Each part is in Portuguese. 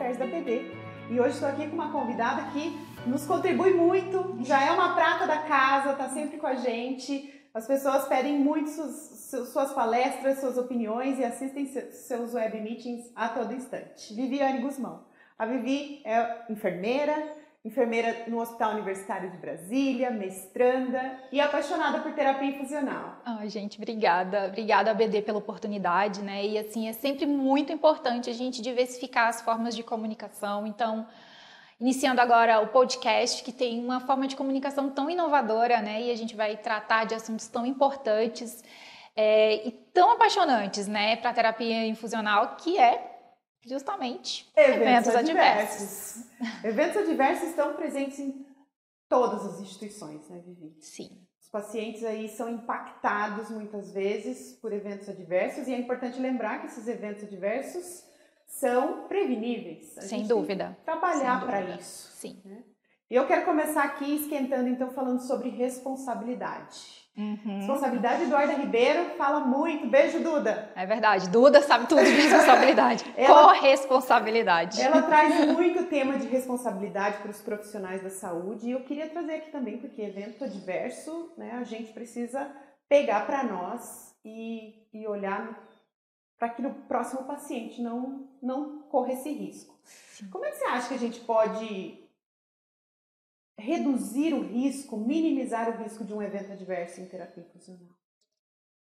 Affairs da BD e hoje estou aqui com uma convidada que nos contribui muito, já é uma prata da casa, está sempre com a gente. As pessoas pedem muito suas, suas palestras, suas opiniões e assistem seus web meetings a todo instante. Viviane Guzmão. A Vivi é enfermeira, enfermeira no Hospital Universitário de Brasília, mestranda e apaixonada por terapia infusional. Ai, gente, obrigada. Obrigada, ABD, pela oportunidade, né? E assim, é sempre muito importante a gente diversificar as formas de comunicação. Então, iniciando agora o podcast, que tem uma forma de comunicação tão inovadora, né? E a gente vai tratar de assuntos tão importantes é, e tão apaixonantes, né, para terapia infusional, que é justamente eventos, eventos adversos. adversos. eventos adversos estão presentes em todas as instituições, né, Vivi? Sim. Os pacientes aí são impactados muitas vezes por eventos adversos e é importante lembrar que esses eventos adversos são preveníveis. A Sem dúvida. trabalhar para isso. Sim. Né? E eu quero começar aqui esquentando, então, falando sobre responsabilidade. Uhum. Responsabilidade, Eduarda Ribeiro fala muito. Beijo, Duda. É verdade. Duda sabe tudo de responsabilidade. ela, Corresponsabilidade. Ela traz muito tema de responsabilidade para os profissionais da saúde. E eu queria trazer aqui também, porque evento adverso, né, a gente precisa pegar para nós e, e olhar para que no próximo paciente não, não corra esse risco. Sim. Como é que você acha que a gente pode reduzir o risco, minimizar o risco de um evento adverso em terapia infusional?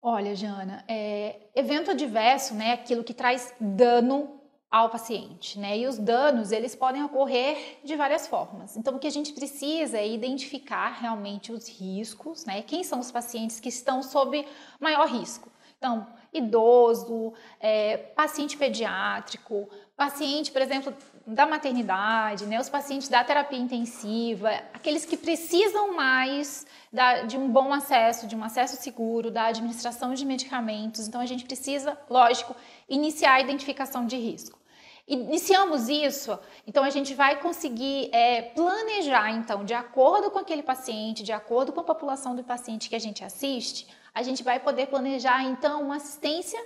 Olha, Jana, é, evento adverso, né, aquilo que traz dano ao paciente, né? E os danos, eles podem ocorrer de várias formas. Então, o que a gente precisa é identificar realmente os riscos, né? Quem são os pacientes que estão sob maior risco? Então, idoso, é, paciente pediátrico, paciente, por exemplo, da maternidade, né, os pacientes da terapia intensiva, aqueles que precisam mais da, de um bom acesso, de um acesso seguro, da administração de medicamentos. Então, a gente precisa, lógico, iniciar a identificação de risco. Iniciamos isso, então a gente vai conseguir é, planejar, então, de acordo com aquele paciente, de acordo com a população do paciente que a gente assiste, a gente vai poder planejar, então, uma assistência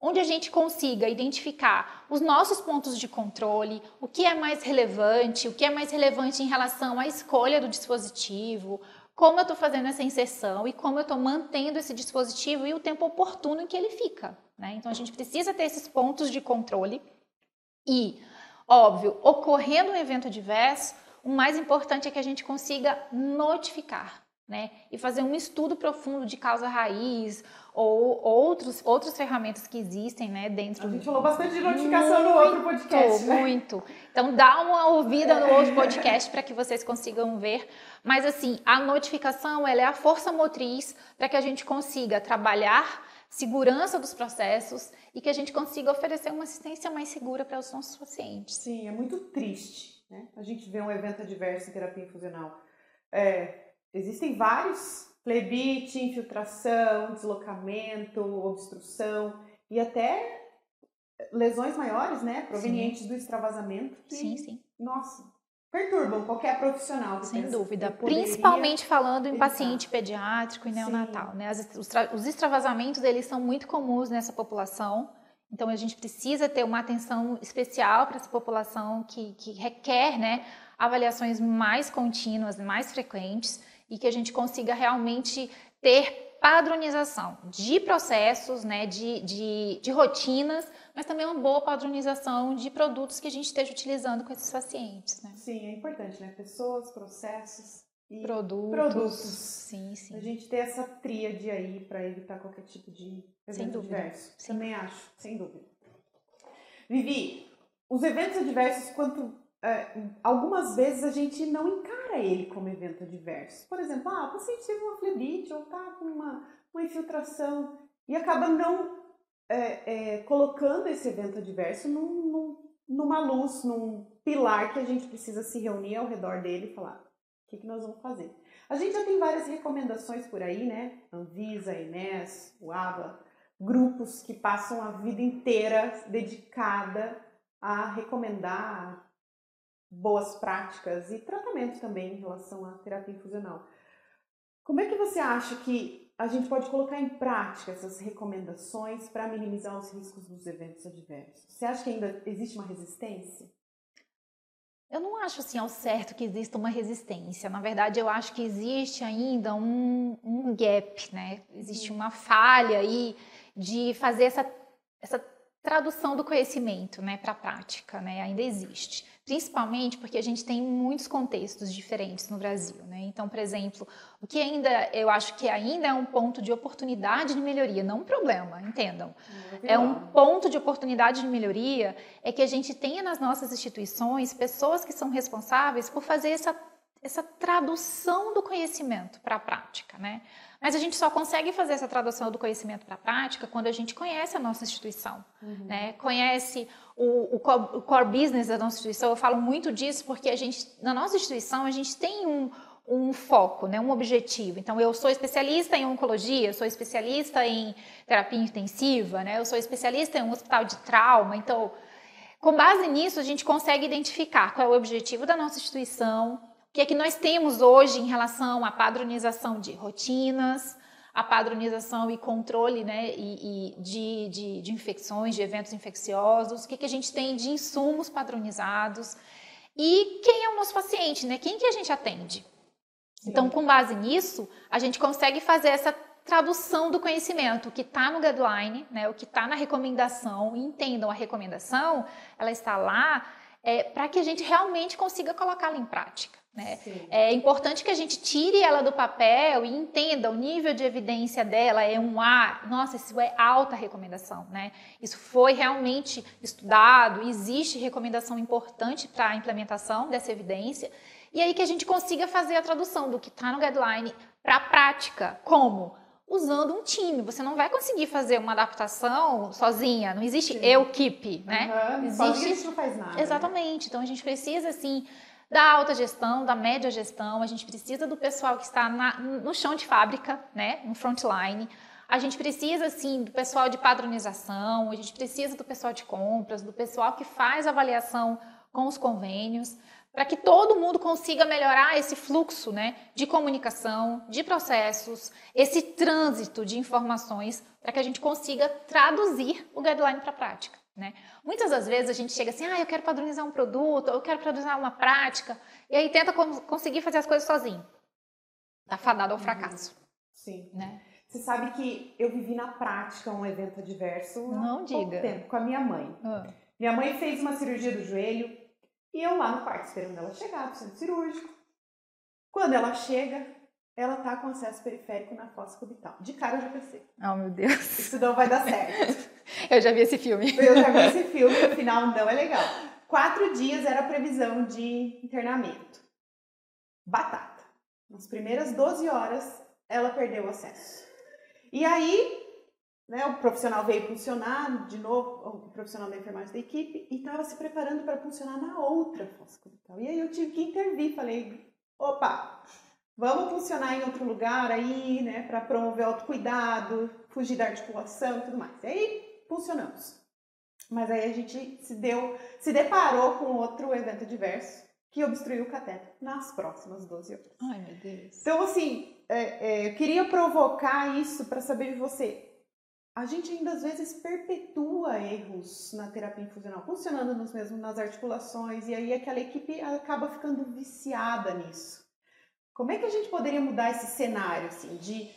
onde a gente consiga identificar os nossos pontos de controle, o que é mais relevante, o que é mais relevante em relação à escolha do dispositivo, como eu estou fazendo essa inserção e como eu estou mantendo esse dispositivo e o tempo oportuno em que ele fica. Né? Então a gente precisa ter esses pontos de controle e, óbvio, ocorrendo um evento adverso, o mais importante é que a gente consiga notificar né? E fazer um estudo profundo de causa raiz ou outros, outras ferramentas que existem, né? Dentro. A gente falou bastante de notificação muito, no outro podcast. Né? Muito. Então dá uma ouvida no outro podcast para que vocês consigam ver. Mas assim, a notificação ela é a força motriz para que a gente consiga trabalhar segurança dos processos e que a gente consiga oferecer uma assistência mais segura para os nossos pacientes. Sim, é muito triste, né? A gente vê um evento adverso em terapia infusional. É, Existem vários, flebite, infiltração, deslocamento, obstrução e até lesões maiores, né, provenientes sim. do extravasamento. Que, sim, sim. Nossa, perturbam qualquer profissional. Sem dúvida, principalmente falando em paciente pediátrico e neonatal, Sim. né? Os, os extravasamentos eles são muito comuns nessa população. Então a gente precisa ter uma atenção especial para essa população que, que requer, né, avaliações mais contínuas, mais frequentes e que a gente consiga realmente ter padronização de processos, né, de, de, de, rotinas, mas também uma boa padronização de produtos que a gente esteja utilizando com esses pacientes. Né? Sim, é importante, né? Pessoas, processos e produtos. produtos. Sim, sim. A gente ter essa tríade aí para evitar qualquer tipo de evento adverso. Sim. Também acho, sem dúvida. Vivi, os eventos adversos, quanto algumas vezes a gente não encara ele como evento adverso. Por exemplo, ah, o paciente teve uma flebite ou está com uma, uma infiltração e acaba não é, é, colocando esse evento adverso num, num, numa luz, num pilar que a gente precisa se reunir ao redor dele e falar o que, que nós vamos fazer. A gente já tem várias recomendações por aí, né? Anvisa, Enes, o ABA, grupos que passam a vida inteira dedicada a recomendar, boas práticas e tratamento também em relação à terapia infusional. Como é que você acha que a gente pode colocar em prática essas recomendações para minimizar os riscos dos eventos adversos? Você acha que ainda existe uma resistência? Eu não acho assim ao certo que exista uma resistência. Na verdade, eu acho que existe ainda um, um gap, né? Existe uma falha aí de fazer essa, essa tradução do conhecimento né, para a prática, né? Ainda existe principalmente porque a gente tem muitos contextos diferentes no Brasil, né? Então, por exemplo, o que ainda eu acho que ainda é um ponto de oportunidade de melhoria, não um problema, entendam. É um ponto de oportunidade de melhoria é que a gente tenha nas nossas instituições pessoas que são responsáveis por fazer essa essa tradução do conhecimento para a prática, né? Mas a gente só consegue fazer essa tradução do conhecimento para a prática quando a gente conhece a nossa instituição, uhum. né? Conhece o, o, core, business da nossa instituição. Eu falo muito disso porque a gente, na nossa instituição, a gente tem um, um foco, né? Um objetivo. Então, eu sou especialista em oncologia, eu sou especialista em terapia intensiva, né? Eu sou especialista em um hospital de trauma. Então, com base nisso, a gente consegue identificar qual é o objetivo da nossa instituição, que é que nós temos hoje em relação à padronização de rotinas, a padronização e controle né, e, e de, de, de, infecções, de eventos infecciosos, o que, é que a gente tem de insumos padronizados e quem é o nosso paciente, né? Quem que a gente atende? Sim. Então, com base nisso, a gente consegue fazer essa tradução do conhecimento, o que está no guideline, né, o que está na recomendação, entendam a recomendação, ela está lá é, para que a gente realmente consiga colocá-la em prática. Né? É importante que a gente tire ela do papel e entenda o nível de evidência dela é um A. Nossa, isso é alta recomendação, né? Isso foi realmente estudado, existe recomendação importante para a implementação dessa evidência. E aí que a gente consiga fazer a tradução do que está no guideline para a prática. Como? Usando um time. Você não vai conseguir fazer uma adaptação sozinha. Não existe Sim. eu keep, né? Uhum. Existe... Não faz nada. Né? Exatamente. Né? Então a gente precisa, assim da alta gestão, da média gestão, a gente precisa do pessoal que está na, no chão de fábrica, né, no frontline. A gente precisa, sim, do pessoal de padronização, a gente precisa do pessoal de compras, do pessoal que faz avaliação com os convênios, para que todo mundo consiga melhorar esse fluxo né, de comunicação, de processos, esse trânsito de informações, para que a gente consiga traduzir o guideline para a prática. Né? Muitas das vezes a gente chega assim, ah, eu quero padronizar um produto, eu quero padronizar uma prática, e aí tenta conseguir fazer as coisas sozinho. Tá fadado ao uhum. fracasso. Sim. Né? Você sabe que eu vivi na prática um evento adverso Não há diga. tempo com a minha mãe. Ah. Minha mãe fez uma cirurgia do joelho e eu lá no quarto esperando ela chegar do centro cirúrgico. Quando ela chega, ela tá com acesso periférico na fossa cubital. De cara eu já pensei. Oh, meu Deus. Isso não vai dar certo. eu já vi esse filme. Eu já vi esse filme, no final não é legal. Quatro dias era a previsão de internamento. Batata. Nas primeiras 12 horas, ela perdeu o acesso. E aí, né, o profissional veio funcionar de novo, o profissional da enfermagem da equipe, e estava se preparando para funcionar na outra fossa. E aí eu tive que intervir, falei, opa, Vamos funcionar em outro lugar aí, né, para promover autocuidado, fugir da articulação e tudo mais. E aí, funcionamos. Mas aí a gente se deu, se deparou com outro evento diverso que obstruiu o cateter nas próximas 12 horas. Ai, meu Deus. Então, assim, é, é, eu queria provocar isso para saber de você. A gente ainda às vezes perpetua erros na terapia infusional, funcionando nos mesmos nas articulações, e aí aquela equipe acaba ficando viciada nisso. Como é que a gente poderia mudar esse cenário, assim, de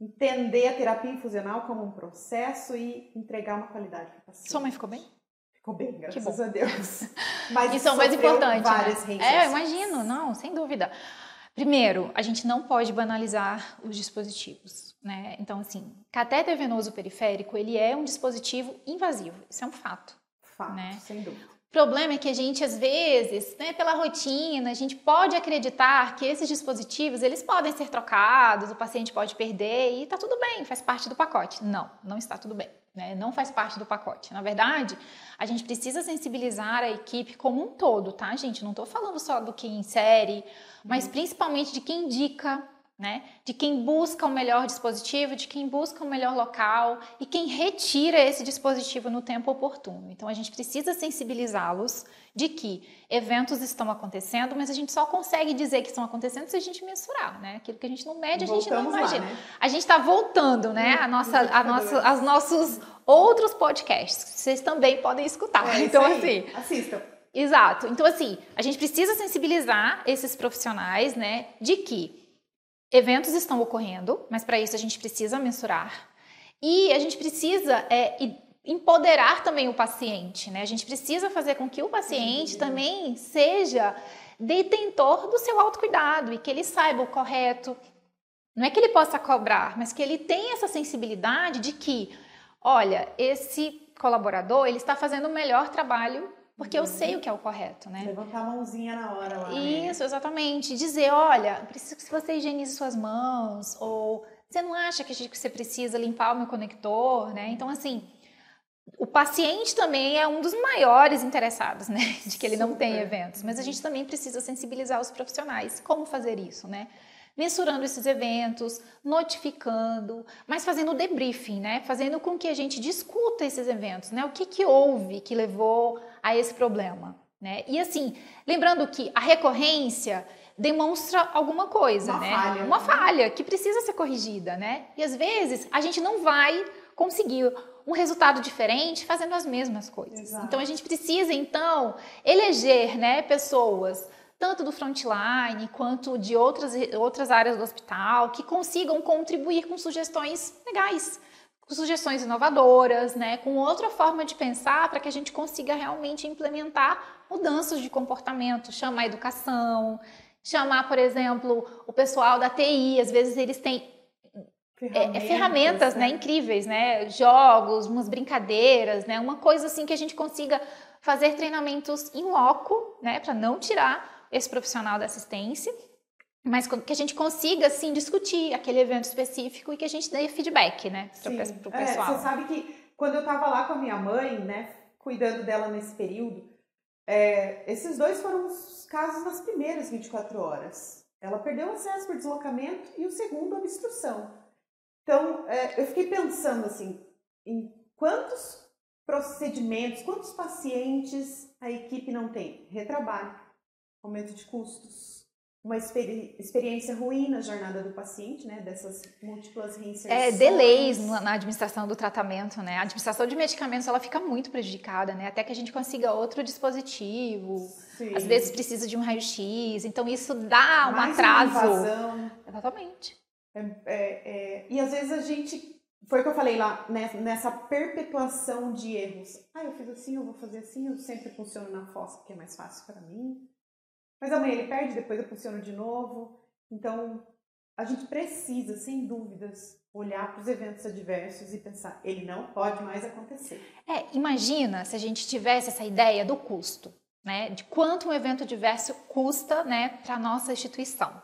entender a terapia infusional como um processo e entregar uma qualidade para o paciente? Sua mãe ficou bem? Ficou bem, graças a Deus. Mas isso é o mais importante. Né? Várias né? É, eu imagino, não, sem dúvida. Primeiro, a gente não pode banalizar os dispositivos, né? Então, assim, catéter venoso periférico, ele é um dispositivo invasivo, isso é um fato. Fato, né? sem dúvida. O problema é que a gente, às vezes, né, pela rotina, a gente pode acreditar que esses dispositivos, eles podem ser trocados, o paciente pode perder e está tudo bem, faz parte do pacote. Não, não está tudo bem. Né? Não faz parte do pacote. Na verdade, a gente precisa sensibilizar a equipe como um todo, tá, gente? Não estou falando só do que insere, mas uhum. principalmente de quem indica, né? De quem busca o melhor dispositivo, de quem busca o melhor local e quem retira esse dispositivo no tempo oportuno. Então a gente precisa sensibilizá-los de que eventos estão acontecendo, mas a gente só consegue dizer que estão acontecendo se a gente mensurar, né? Aquilo que a gente não mede, a gente não imagina. Lá, né? A gente está voltando, né? A nossa, a nossa, as nossos outros podcasts, que vocês também podem escutar. É, então assim, assistam. Exato. Então assim, a gente precisa sensibilizar esses profissionais, né, de que Eventos estão ocorrendo, mas para isso a gente precisa mensurar. E a gente precisa é, empoderar também o paciente, né? A gente precisa fazer com que o paciente também seja detentor do seu autocuidado e que ele saiba o correto. Não é que ele possa cobrar, mas que ele tenha essa sensibilidade de que, olha, esse colaborador ele está fazendo o melhor trabalho porque eu sei o que é o correto, né? Levantar a mãozinha na hora lá. Isso, né? exatamente. Dizer, olha, preciso que você higienize suas mãos, ou você não acha que você precisa limpar o meu conector, né? Então, assim, o paciente também é um dos maiores interessados, né? De que ele Super. não tem eventos. Mas a gente também precisa sensibilizar os profissionais. Como fazer isso, né? Mensurando esses eventos, notificando, mas fazendo o debriefing, né? Fazendo com que a gente discuta esses eventos, né? O que, que houve que levou a esse problema, né? E assim, lembrando que a recorrência demonstra alguma coisa, uma né? Falha, uma né? falha que precisa ser corrigida, né? E às vezes a gente não vai conseguir um resultado diferente fazendo as mesmas coisas. Exato. Então a gente precisa então eleger, né, pessoas tanto do frontline quanto de outras, outras áreas do hospital, que consigam contribuir com sugestões legais, com sugestões inovadoras, né, com outra forma de pensar para que a gente consiga realmente implementar mudanças de comportamento, chamar a educação, chamar, por exemplo, o pessoal da TI, às vezes eles têm Ferramentas, é, é ferramentas né? né? incríveis, né? Jogos, umas brincadeiras, né? Uma coisa assim que a gente consiga fazer treinamentos em loco, né? Para não tirar esse profissional da assistência, mas que a gente consiga, assim, discutir aquele evento específico e que a gente dê feedback, né, para o é, pessoal. É, você sabe que quando eu estava lá com a minha mãe, né, cuidando dela nesse período, é, esses dois foram os casos das primeiras 24 horas. Ela perdeu o acesso por deslocamento e o segundo, obstrução. Então, é, eu fiquei pensando, assim, em quantos procedimentos, quantos pacientes a equipe não tem? Retrabalho aumento de custos, uma experi experiência ruim na jornada do paciente, né, dessas múltiplas reinserções. É, delays na administração do tratamento, né, a administração de medicamentos, ela fica muito prejudicada, né, até que a gente consiga outro dispositivo, Sim. às vezes precisa de um raio-x, então isso dá um Mais atraso. Uma invasão. Exatamente. É, é, é, e às vezes a gente foi o que eu falei lá, né, nessa perpetuação de erros. Ah, eu fiz assim, eu vou fazer assim, eu sempre funciono na fossa porque é mais fácil para mim. Mas amanhã ele perde, depois eu funciono de novo. Então, a gente precisa, sem dúvidas, olhar para os eventos adversos e pensar, ele não pode mais acontecer. É, imagina se a gente tivesse essa ideia do custo, né? De quanto um evento adverso custa, né, para nossa instituição.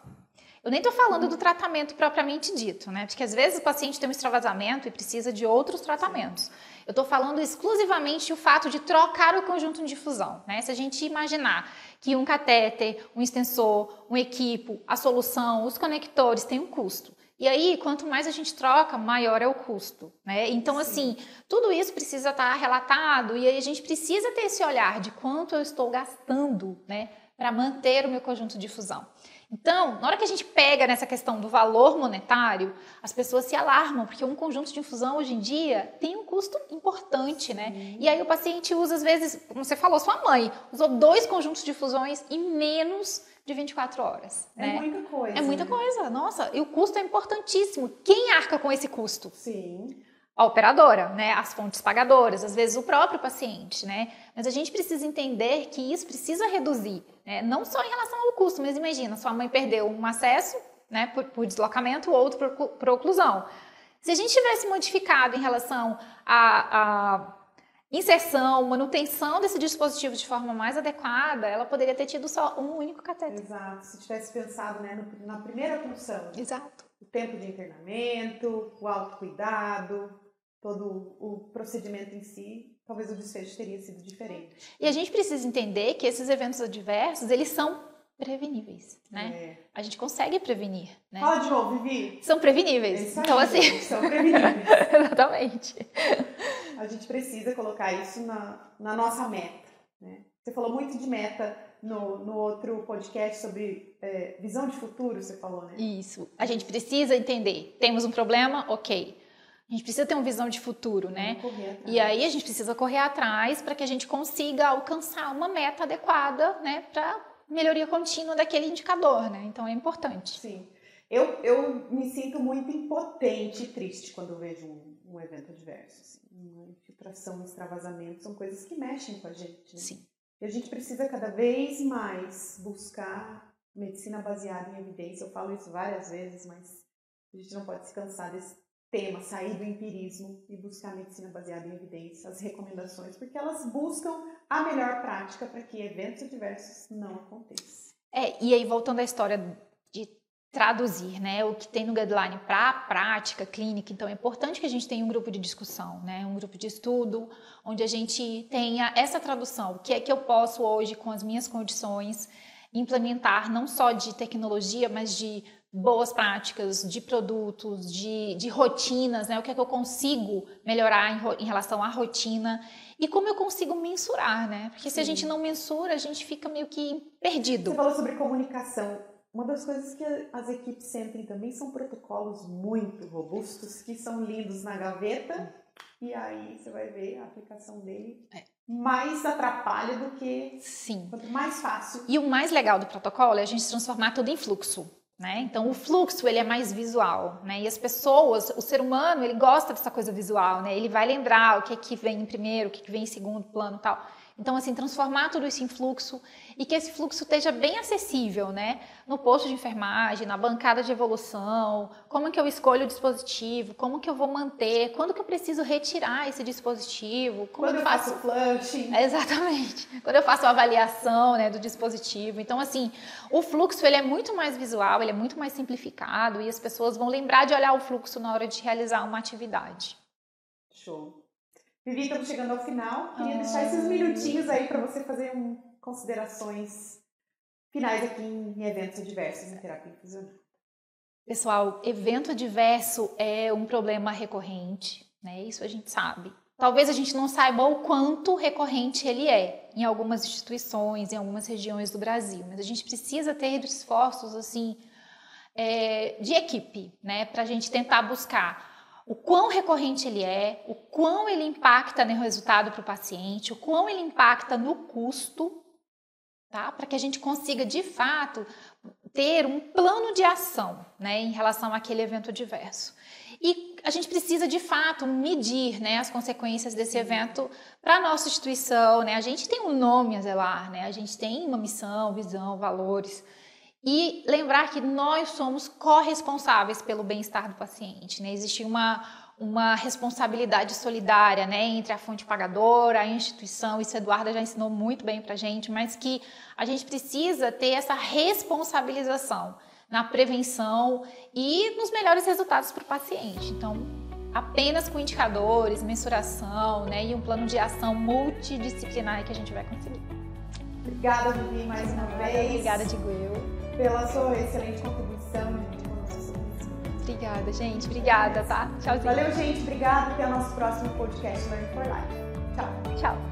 Eu nem estou falando do tratamento propriamente dito, né? Porque às vezes o paciente tem um extravasamento e precisa de outros tratamentos. Eu estou falando exclusivamente o fato de trocar o conjunto de difusão, né? Se a gente imaginar que um catéter, um extensor, um equipo, a solução, os conectores têm um custo. E aí, quanto mais a gente troca, maior é o custo, né? Então, Sim. assim, tudo isso precisa estar tá relatado e aí a gente precisa ter esse olhar de quanto eu estou gastando, né, para manter o meu conjunto de difusão. Então, na hora que a gente pega nessa questão do valor monetário, as pessoas se alarmam, porque um conjunto de infusão hoje em dia tem um custo importante, né? E aí o paciente usa, às vezes, como você falou, sua mãe usou dois conjuntos de fusões em menos de 24 horas. É né? muita coisa. É muita né? coisa. Nossa, e o custo é importantíssimo. Quem arca com esse custo? Sim a operadora, né, as fontes pagadoras, às vezes o próprio paciente, né? Mas a gente precisa entender que isso precisa reduzir, né? Não só em relação ao custo, mas imagina, sua mãe perdeu um acesso, né, por, por deslocamento, outro por, por, oclusão. Se a gente tivesse modificado em relação à, à inserção, manutenção desse dispositivo de forma mais adequada, ela poderia ter tido só um único cateter. Exato. Se tivesse pensado, né, na primeira função. Exato. O tempo de internamento, o autocuidado, todo o procedimento em si, talvez o desfecho teria sido diferente. E a gente precisa entender que esses eventos adversos, eles são preveníveis, né? É. A gente consegue prevenir, né? Fala de novo, Vivi. São preveníveis. É então, assim... São preveníveis. Exatamente. A gente precisa colocar isso na, na nossa meta, né? Você falou muito de meta no, no outro podcast sobre é, visão de futuro, você falou, né? Isso. A gente precisa entender. Temos um problema? Ok. A gente precisa ter uma visão de futuro, né? E aí a gente precisa correr atrás para que a gente consiga alcançar uma meta adequada, né? Para melhoria contínua daquele indicador, né? Então é importante. Sim. Eu, eu me sinto muito impotente e triste quando vejo um, um evento adverso. Assim. Uma infiltração, um extravasamento, são coisas que mexem com a gente. Né? Sim. E a gente precisa cada vez mais buscar medicina baseada em evidência. Eu falo isso várias vezes, mas a gente não pode se cansar desse tema, sair do empirismo e buscar medicina baseada em evidência, as recomendações, porque elas buscam a melhor prática para que eventos adversos não aconteçam. É, e aí voltando à história de traduzir, né, o que tem no guideline para a prática clínica, então é importante que a gente tenha um grupo de discussão, né, um grupo de estudo, onde a gente tenha essa tradução, o que é que eu posso hoje com as minhas condições implementar não só de tecnologia, mas de boas práticas, de produtos, de, de rotinas, né? O que é que eu consigo melhorar em, em relação à rotina e como eu consigo mensurar, né? Porque Sim. se a gente não mensura, a gente fica meio que perdido. Você falou sobre comunicação. Uma das coisas que as equipes sentem também são protocolos muito robustos que são lindos na gaveta e aí você vai ver a aplicação dele é. mais atrapalha do que Sim. quanto mais fácil. E o mais legal do protocolo é a gente transformar tudo em fluxo. Né? Então o fluxo ele é mais visual, né? E as pessoas, o ser humano, ele gosta dessa coisa visual, né? Ele vai lembrar o que é que vem em primeiro, o que, é que vem em segundo plano, tal. Então, assim, transformar tudo isso em fluxo e que esse fluxo esteja bem acessível, né? No posto de enfermagem, na bancada de evolução, como que eu escolho o dispositivo, como que eu vou manter, quando que eu preciso retirar esse dispositivo, como quando eu faço, faço flushing. exatamente. Quando eu faço a avaliação, né, do dispositivo. Então, assim, o fluxo ele é muito mais visual, ele é muito mais simplificado e as pessoas vão lembrar de olhar o fluxo na hora de realizar uma atividade. Show. Vivi, estamos chegando ao final. Queria ah. deixar esses minutinhos aí para você fazer um, considerações finais aqui em eventos adversos em terapia. Pessoal, evento adverso é um problema recorrente, né? Isso a gente sabe. Talvez a gente não saiba o quanto recorrente ele é em algumas instituições, em algumas regiões do Brasil, mas a gente precisa ter esforços assim é, de equipe, né, para a gente tentar buscar o quão recorrente ele é, o quão ele impacta no resultado para o paciente, o quão ele impacta no custo, tá? Para que a gente consiga de fato ter um plano de ação, né, em relação àquele evento adverso. E a gente precisa de fato medir, né, as consequências desse evento para a nossa instituição, né? A gente tem um nome a zelar, né? A gente tem uma missão, visão, valores. E lembrar que nós somos corresponsáveis pelo bem-estar do paciente. Né? Existe uma, uma responsabilidade solidária né, entre a fonte pagadora, a instituição, isso a Eduarda já ensinou muito bem para a gente, mas que a gente precisa ter essa responsabilização na prevenção e nos melhores resultados para o paciente. Então, apenas com indicadores, mensuração né, e um plano de ação multidisciplinar que a gente vai conseguir. Obrigada, Vivi, mais uma vez. Obrigada, Digo eu pela sua excelente contribuição Obrigada, gente. Obrigada, tá? Tchauzinho. Valeu, gente. Obrigada. Até o nosso próximo podcast Learn for Life. Tchau. Tchau.